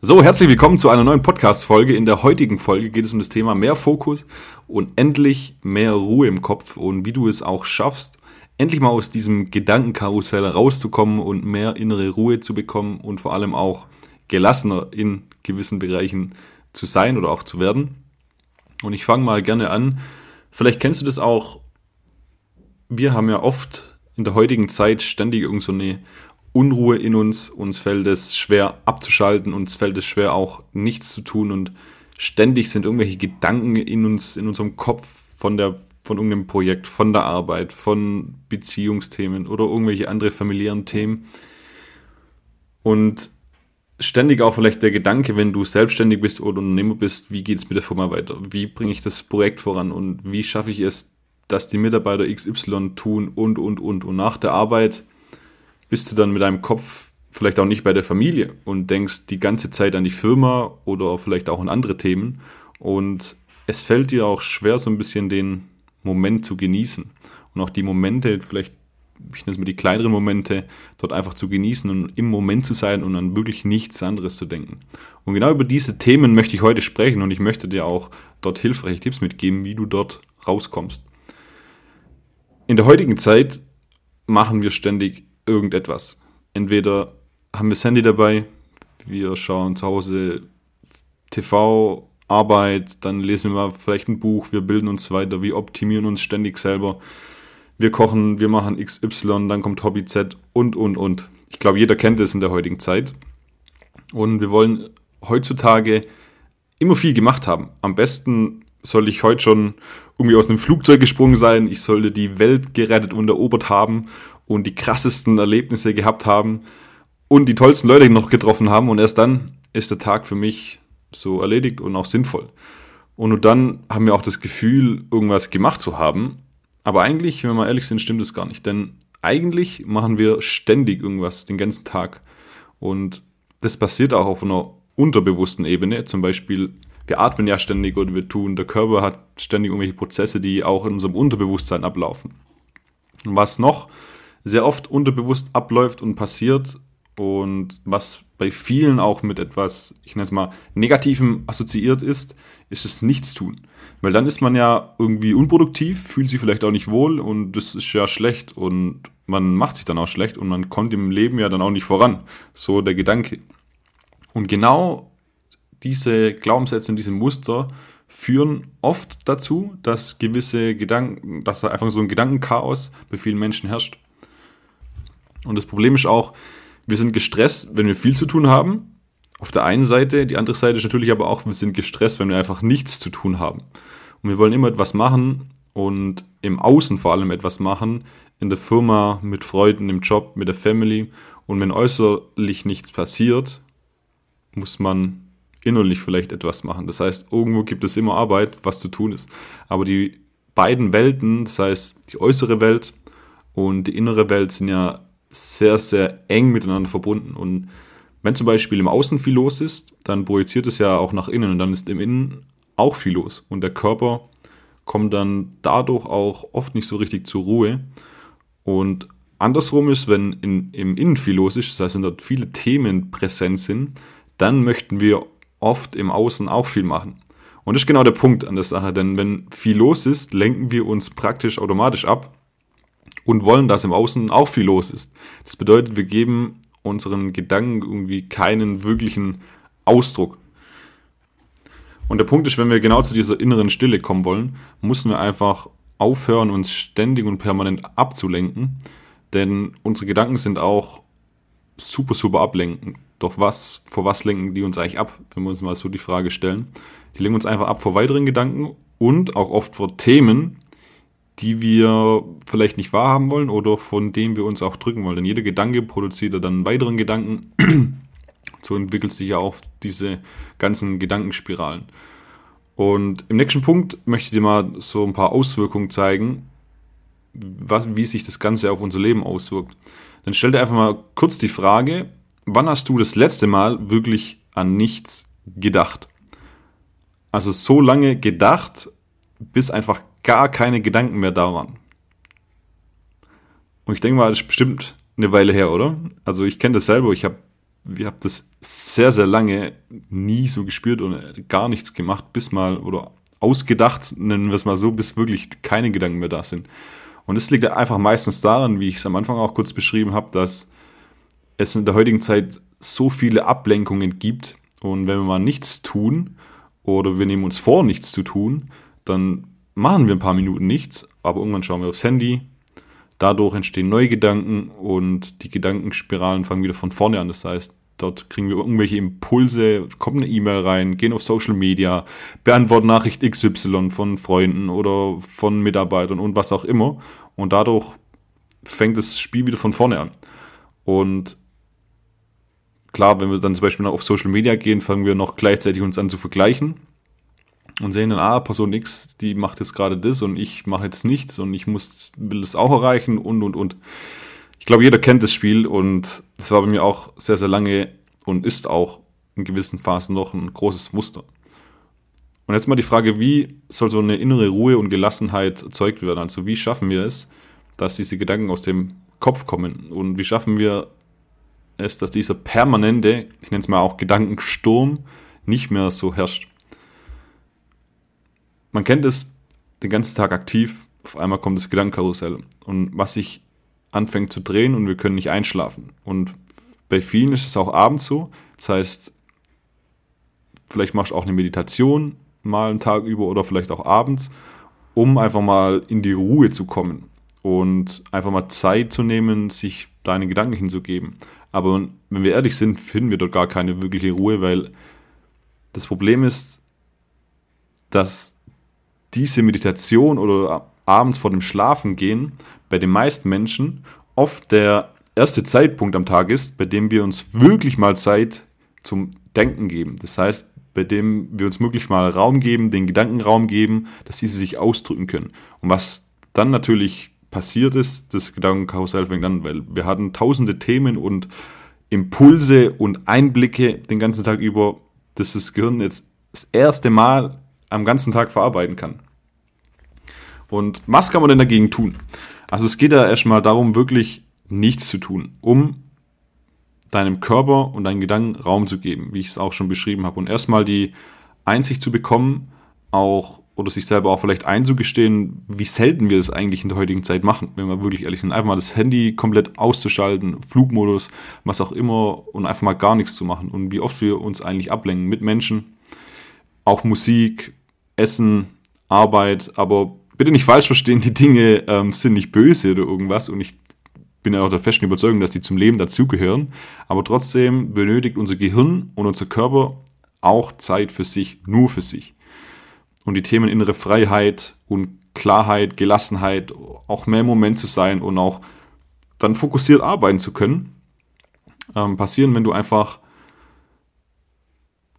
So, herzlich willkommen zu einer neuen Podcast-Folge. In der heutigen Folge geht es um das Thema mehr Fokus und endlich mehr Ruhe im Kopf und wie du es auch schaffst, endlich mal aus diesem Gedankenkarussell rauszukommen und mehr innere Ruhe zu bekommen und vor allem auch gelassener in gewissen Bereichen zu sein oder auch zu werden. Und ich fange mal gerne an. Vielleicht kennst du das auch. Wir haben ja oft in der heutigen Zeit ständig irgend so eine Unruhe in uns, uns fällt es schwer abzuschalten, uns fällt es schwer auch nichts zu tun und ständig sind irgendwelche Gedanken in uns, in unserem Kopf von der, von irgendeinem Projekt, von der Arbeit, von Beziehungsthemen oder irgendwelche andere familiären Themen. Und ständig auch vielleicht der Gedanke, wenn du selbstständig bist oder Unternehmer bist, wie geht es mit der Firma weiter? Wie bringe ich das Projekt voran und wie schaffe ich es, dass die Mitarbeiter XY tun und, und, und. Und nach der Arbeit bist du dann mit deinem Kopf vielleicht auch nicht bei der Familie und denkst die ganze Zeit an die Firma oder vielleicht auch an andere Themen. Und es fällt dir auch schwer, so ein bisschen den Moment zu genießen. Und auch die Momente, vielleicht, ich nenne es mal die kleineren Momente, dort einfach zu genießen und im Moment zu sein und an wirklich nichts anderes zu denken. Und genau über diese Themen möchte ich heute sprechen und ich möchte dir auch dort hilfreiche Tipps mitgeben, wie du dort rauskommst. In der heutigen Zeit machen wir ständig irgendetwas. Entweder haben wir das Handy dabei, wir schauen zu Hause TV, Arbeit, dann lesen wir mal vielleicht ein Buch, wir bilden uns weiter, wir optimieren uns ständig selber. Wir kochen, wir machen XY, dann kommt Hobby Z und, und, und. Ich glaube, jeder kennt es in der heutigen Zeit. Und wir wollen heutzutage immer viel gemacht haben. Am besten soll ich heute schon irgendwie aus einem Flugzeug gesprungen sein, ich sollte die Welt gerettet und erobert haben und die krassesten Erlebnisse gehabt haben und die tollsten Leute noch getroffen haben und erst dann ist der Tag für mich so erledigt und auch sinnvoll. Und nur dann haben wir auch das Gefühl, irgendwas gemacht zu haben. Aber eigentlich, wenn wir ehrlich sind, stimmt es gar nicht. Denn eigentlich machen wir ständig irgendwas den ganzen Tag. Und das passiert auch auf einer unterbewussten Ebene. Zum Beispiel, wir atmen ja ständig oder wir tun, der Körper hat ständig irgendwelche Prozesse, die auch in unserem Unterbewusstsein ablaufen. Und was noch sehr oft unterbewusst abläuft und passiert und was bei vielen auch mit etwas, ich nenne es mal, Negativem assoziiert ist, ist das Nichtstun. Weil dann ist man ja irgendwie unproduktiv, fühlt sich vielleicht auch nicht wohl und das ist ja schlecht und man macht sich dann auch schlecht und man kommt im Leben ja dann auch nicht voran. So der Gedanke. Und genau diese Glaubenssätze und diese Muster führen oft dazu, dass gewisse Gedanken, dass da einfach so ein Gedankenchaos bei vielen Menschen herrscht. Und das Problem ist auch, wir sind gestresst, wenn wir viel zu tun haben. Auf der einen Seite, die andere Seite ist natürlich aber auch, wir sind gestresst, wenn wir einfach nichts zu tun haben. Und wir wollen immer etwas machen und im Außen vor allem etwas machen, in der Firma, mit Freunden, im Job, mit der Family. Und wenn äußerlich nichts passiert, muss man innerlich vielleicht etwas machen. Das heißt, irgendwo gibt es immer Arbeit, was zu tun ist. Aber die beiden Welten, das heißt die äußere Welt und die innere Welt, sind ja sehr, sehr eng miteinander verbunden. Und wenn zum Beispiel im Außen viel los ist, dann projiziert es ja auch nach innen und dann ist im Innen auch viel los. Und der Körper kommt dann dadurch auch oft nicht so richtig zur Ruhe. Und andersrum ist, wenn in, im Innen viel los ist, das heißt, wenn dort viele Themen präsent sind, dann möchten wir oft im Außen auch viel machen. Und das ist genau der Punkt an der Sache, denn wenn viel los ist, lenken wir uns praktisch automatisch ab und wollen, dass im Außen auch viel los ist. Das bedeutet, wir geben unseren Gedanken irgendwie keinen wirklichen Ausdruck. Und der Punkt ist, wenn wir genau zu dieser inneren Stille kommen wollen, müssen wir einfach aufhören, uns ständig und permanent abzulenken, denn unsere Gedanken sind auch super, super ablenken. Doch was, vor was lenken die uns eigentlich ab, wenn wir uns mal so die Frage stellen? Die lenken uns einfach ab vor weiteren Gedanken und auch oft vor Themen, die wir vielleicht nicht wahrhaben wollen oder von denen wir uns auch drücken wollen. Denn jeder Gedanke produziert dann einen weiteren Gedanken. so entwickelt sich ja auch diese ganzen Gedankenspiralen. Und im nächsten Punkt möchte ich dir mal so ein paar Auswirkungen zeigen, was, wie sich das Ganze auf unser Leben auswirkt. Dann stell dir einfach mal kurz die Frage, wann hast du das letzte Mal wirklich an nichts gedacht? Also so lange gedacht, bis einfach gar keine Gedanken mehr da waren. Und ich denke mal, das ist bestimmt eine Weile her, oder? Also ich kenne das selber. Ich habe wir haben das sehr, sehr lange nie so gespürt und gar nichts gemacht, bis mal, oder ausgedacht, nennen wir es mal so, bis wirklich keine Gedanken mehr da sind. Und es liegt einfach meistens daran, wie ich es am Anfang auch kurz beschrieben habe, dass es in der heutigen Zeit so viele Ablenkungen gibt. Und wenn wir mal nichts tun oder wir nehmen uns vor, nichts zu tun, dann machen wir ein paar Minuten nichts, aber irgendwann schauen wir aufs Handy. Dadurch entstehen neue Gedanken und die Gedankenspiralen fangen wieder von vorne an. Das heißt, dort kriegen wir irgendwelche Impulse, kommt eine E-Mail rein, gehen auf Social Media, beantworten Nachricht XY von Freunden oder von Mitarbeitern und was auch immer. Und dadurch fängt das Spiel wieder von vorne an. Und klar, wenn wir dann zum Beispiel noch auf Social Media gehen, fangen wir noch gleichzeitig uns an zu vergleichen und sehen dann, ah, Person X, die macht jetzt gerade das und ich mache jetzt nichts und ich muss, will das auch erreichen und, und, und. Ich glaube, jeder kennt das Spiel und das war bei mir auch sehr, sehr lange und ist auch in gewissen Phasen noch ein großes Muster. Und jetzt mal die Frage, wie soll so eine innere Ruhe und Gelassenheit erzeugt werden? Also wie schaffen wir es, dass diese Gedanken aus dem Kopf kommen? Und wie schaffen wir es, dass dieser permanente, ich nenne es mal auch Gedankensturm, nicht mehr so herrscht? Man kennt es den ganzen Tag aktiv, auf einmal kommt das Gedankenkarussell und was sich anfängt zu drehen und wir können nicht einschlafen. Und bei vielen ist es auch abends so. Das heißt, vielleicht machst du auch eine Meditation mal einen Tag über oder vielleicht auch abends, um einfach mal in die Ruhe zu kommen und einfach mal Zeit zu nehmen, sich deine Gedanken hinzugeben. Aber wenn wir ehrlich sind, finden wir dort gar keine wirkliche Ruhe, weil das Problem ist, dass diese Meditation oder abends vor dem Schlafengehen bei den meisten Menschen oft der erste Zeitpunkt am Tag ist, bei dem wir uns wirklich mal Zeit zum Denken geben. Das heißt, bei dem wir uns wirklich mal Raum geben, den Gedanken Raum geben, dass diese sich ausdrücken können. Und was dann natürlich passiert ist, das Gedankenkarussell fängt an, weil wir hatten tausende Themen und Impulse und Einblicke den ganzen Tag über, dass das Gehirn jetzt das erste Mal am ganzen Tag verarbeiten kann. Und was kann man denn dagegen tun? Also es geht ja erstmal darum, wirklich nichts zu tun, um deinem Körper und deinen Gedanken Raum zu geben, wie ich es auch schon beschrieben habe. Und erstmal die Einsicht zu bekommen, auch oder sich selber auch vielleicht einzugestehen, wie selten wir das eigentlich in der heutigen Zeit machen, wenn wir wirklich ehrlich sind. Einfach mal das Handy komplett auszuschalten, Flugmodus, was auch immer und einfach mal gar nichts zu machen. Und wie oft wir uns eigentlich ablenken mit Menschen, auch Musik, Essen, Arbeit, aber bitte nicht falsch verstehen, die Dinge ähm, sind nicht böse oder irgendwas und ich bin ja auch der festen Überzeugung, dass die zum Leben dazugehören, aber trotzdem benötigt unser Gehirn und unser Körper auch Zeit für sich, nur für sich. Und die Themen innere Freiheit und Klarheit, Gelassenheit, auch mehr im Moment zu sein und auch dann fokussiert arbeiten zu können, ähm, passieren, wenn du einfach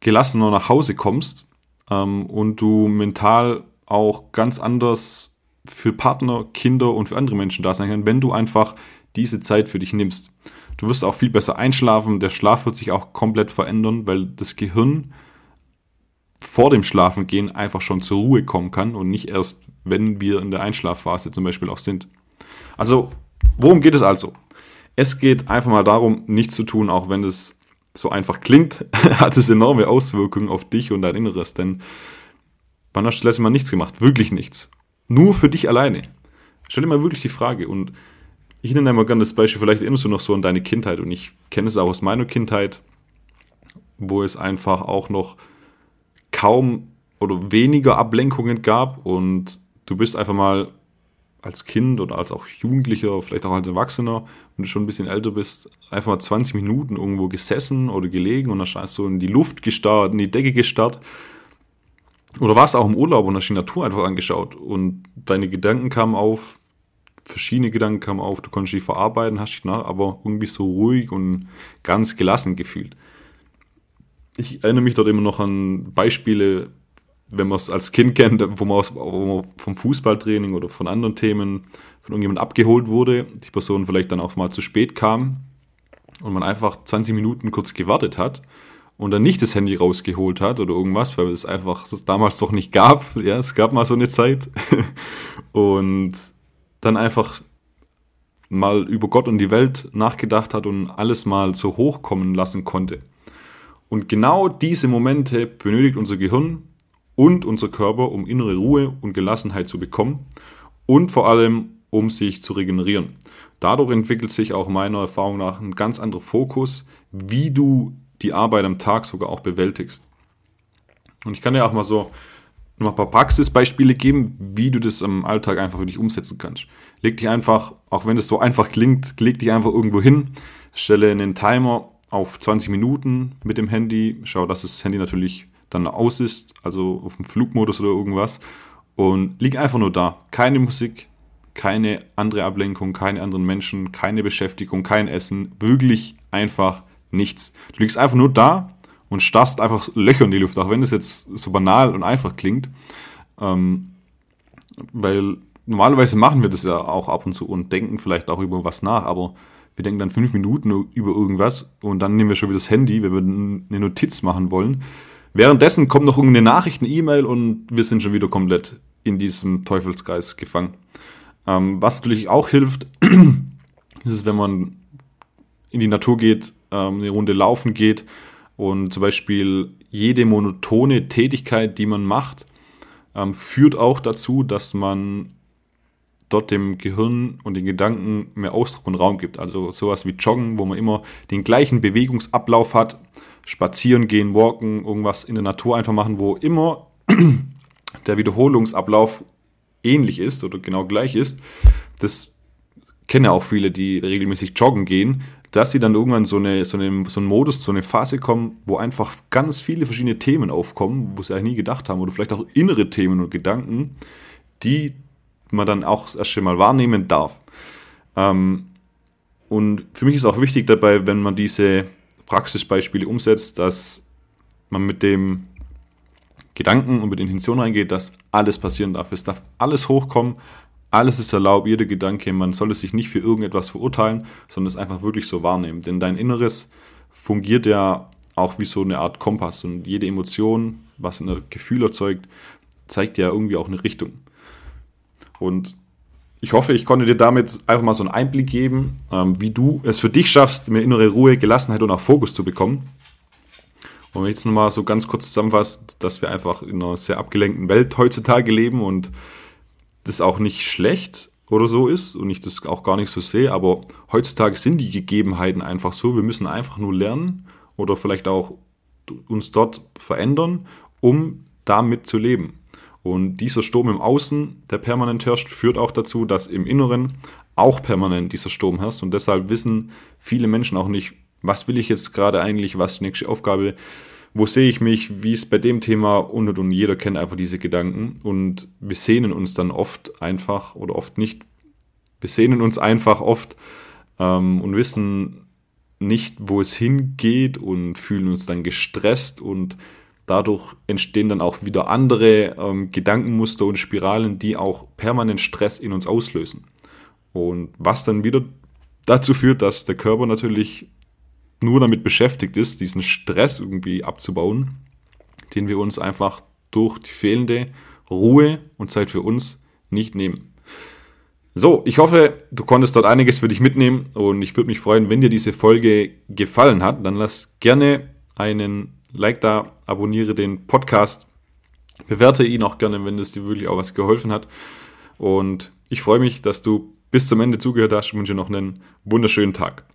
gelassener nach Hause kommst ähm, und du mental auch ganz anders für Partner, Kinder und für andere Menschen da sein kann, wenn du einfach diese Zeit für dich nimmst. Du wirst auch viel besser einschlafen, der Schlaf wird sich auch komplett verändern, weil das Gehirn vor dem Schlafengehen einfach schon zur Ruhe kommen kann und nicht erst, wenn wir in der Einschlafphase zum Beispiel auch sind. Also, worum geht es also? Es geht einfach mal darum, nichts zu tun, auch wenn es so einfach klingt, hat es enorme Auswirkungen auf dich und dein Inneres, denn Wann hast du das letzte Mal nichts gemacht? Wirklich nichts. Nur für dich alleine. Stell dir mal wirklich die Frage. Und ich nenne einmal gerne das Beispiel, vielleicht erinnerst du noch so an deine Kindheit. Und ich kenne es auch aus meiner Kindheit, wo es einfach auch noch kaum oder weniger Ablenkungen gab. Und du bist einfach mal als Kind oder als auch Jugendlicher, vielleicht auch als Erwachsener, wenn du schon ein bisschen älter bist, einfach mal 20 Minuten irgendwo gesessen oder gelegen und dann hast du in die Luft gestarrt, in die Decke gestarrt oder warst auch im Urlaub und hast die Natur einfach angeschaut und deine Gedanken kamen auf, verschiedene Gedanken kamen auf, du konntest die verarbeiten, hast dich nach, aber irgendwie so ruhig und ganz gelassen gefühlt. Ich erinnere mich dort immer noch an Beispiele, wenn man es als Kind kennt, wo man, aus, wo man vom Fußballtraining oder von anderen Themen von irgendjemandem abgeholt wurde, die Person vielleicht dann auch mal zu spät kam und man einfach 20 Minuten kurz gewartet hat und dann nicht das Handy rausgeholt hat oder irgendwas, weil es einfach damals doch nicht gab. Ja, es gab mal so eine Zeit. und dann einfach mal über Gott und die Welt nachgedacht hat und alles mal so hochkommen lassen konnte. Und genau diese Momente benötigt unser Gehirn und unser Körper, um innere Ruhe und Gelassenheit zu bekommen und vor allem, um sich zu regenerieren. Dadurch entwickelt sich auch meiner Erfahrung nach ein ganz anderer Fokus, wie du die Arbeit am Tag sogar auch bewältigst. Und ich kann dir auch mal so noch ein paar Praxisbeispiele geben, wie du das im Alltag einfach für dich umsetzen kannst. Leg dich einfach, auch wenn es so einfach klingt, leg dich einfach irgendwo hin, stelle einen Timer auf 20 Minuten mit dem Handy, schau, dass das Handy natürlich dann aus ist, also auf dem Flugmodus oder irgendwas und lieg einfach nur da. Keine Musik, keine andere Ablenkung, keine anderen Menschen, keine Beschäftigung, kein Essen, wirklich einfach nichts. Du liegst einfach nur da und starrst einfach Löcher in die Luft, auch wenn das jetzt so banal und einfach klingt. Ähm, weil normalerweise machen wir das ja auch ab und zu und denken vielleicht auch über was nach, aber wir denken dann fünf Minuten über irgendwas und dann nehmen wir schon wieder das Handy, wenn wir eine Notiz machen wollen. Währenddessen kommt noch irgendeine Nachricht, eine E-Mail und wir sind schon wieder komplett in diesem Teufelskreis gefangen. Ähm, was natürlich auch hilft, ist, wenn man in die Natur geht, ähm, eine Runde laufen geht und zum Beispiel jede monotone Tätigkeit, die man macht, ähm, führt auch dazu, dass man dort dem Gehirn und den Gedanken mehr Ausdruck und Raum gibt. Also sowas wie Joggen, wo man immer den gleichen Bewegungsablauf hat, spazieren gehen, walken, irgendwas in der Natur einfach machen, wo immer der Wiederholungsablauf ähnlich ist oder genau gleich ist. Das kennen ja auch viele, die regelmäßig joggen gehen dass sie dann irgendwann so, eine, so, eine, so einen Modus, so eine Phase kommen, wo einfach ganz viele verschiedene Themen aufkommen, wo sie eigentlich nie gedacht haben, oder vielleicht auch innere Themen und Gedanken, die man dann auch das erste Mal wahrnehmen darf. Ähm, und für mich ist auch wichtig dabei, wenn man diese Praxisbeispiele umsetzt, dass man mit dem Gedanken und mit Intention reingeht, dass alles passieren darf. Es darf alles hochkommen, alles ist erlaubt, jeder Gedanke, man soll sich nicht für irgendetwas verurteilen, sondern es einfach wirklich so wahrnehmen. Denn dein Inneres fungiert ja auch wie so eine Art Kompass und jede Emotion, was ein Gefühl erzeugt, zeigt ja irgendwie auch eine Richtung. Und ich hoffe, ich konnte dir damit einfach mal so einen Einblick geben, ähm, wie du es für dich schaffst, mehr innere Ruhe, Gelassenheit und auch Fokus zu bekommen. Und wenn ich jetzt nochmal so ganz kurz zusammenfasse, dass wir einfach in einer sehr abgelenkten Welt heutzutage leben und das auch nicht schlecht oder so ist und ich das auch gar nicht so sehe, aber heutzutage sind die Gegebenheiten einfach so, wir müssen einfach nur lernen oder vielleicht auch uns dort verändern, um damit zu leben. Und dieser Sturm im Außen, der permanent herrscht, führt auch dazu, dass im Inneren auch permanent dieser Sturm herrscht. Und deshalb wissen viele Menschen auch nicht, was will ich jetzt gerade eigentlich, was die nächste Aufgabe wo sehe ich mich, wie ist bei dem Thema und und und jeder kennt einfach diese Gedanken und wir sehnen uns dann oft einfach oder oft nicht, wir sehnen uns einfach oft ähm, und wissen nicht, wo es hingeht und fühlen uns dann gestresst und dadurch entstehen dann auch wieder andere ähm, Gedankenmuster und Spiralen, die auch permanent Stress in uns auslösen. Und was dann wieder dazu führt, dass der Körper natürlich nur damit beschäftigt ist, diesen Stress irgendwie abzubauen, den wir uns einfach durch die fehlende Ruhe und Zeit für uns nicht nehmen. So, ich hoffe, du konntest dort einiges für dich mitnehmen und ich würde mich freuen, wenn dir diese Folge gefallen hat. Dann lass gerne einen Like da, abonniere den Podcast, bewerte ihn auch gerne, wenn es dir wirklich auch was geholfen hat. Und ich freue mich, dass du bis zum Ende zugehört hast und wünsche noch einen wunderschönen Tag.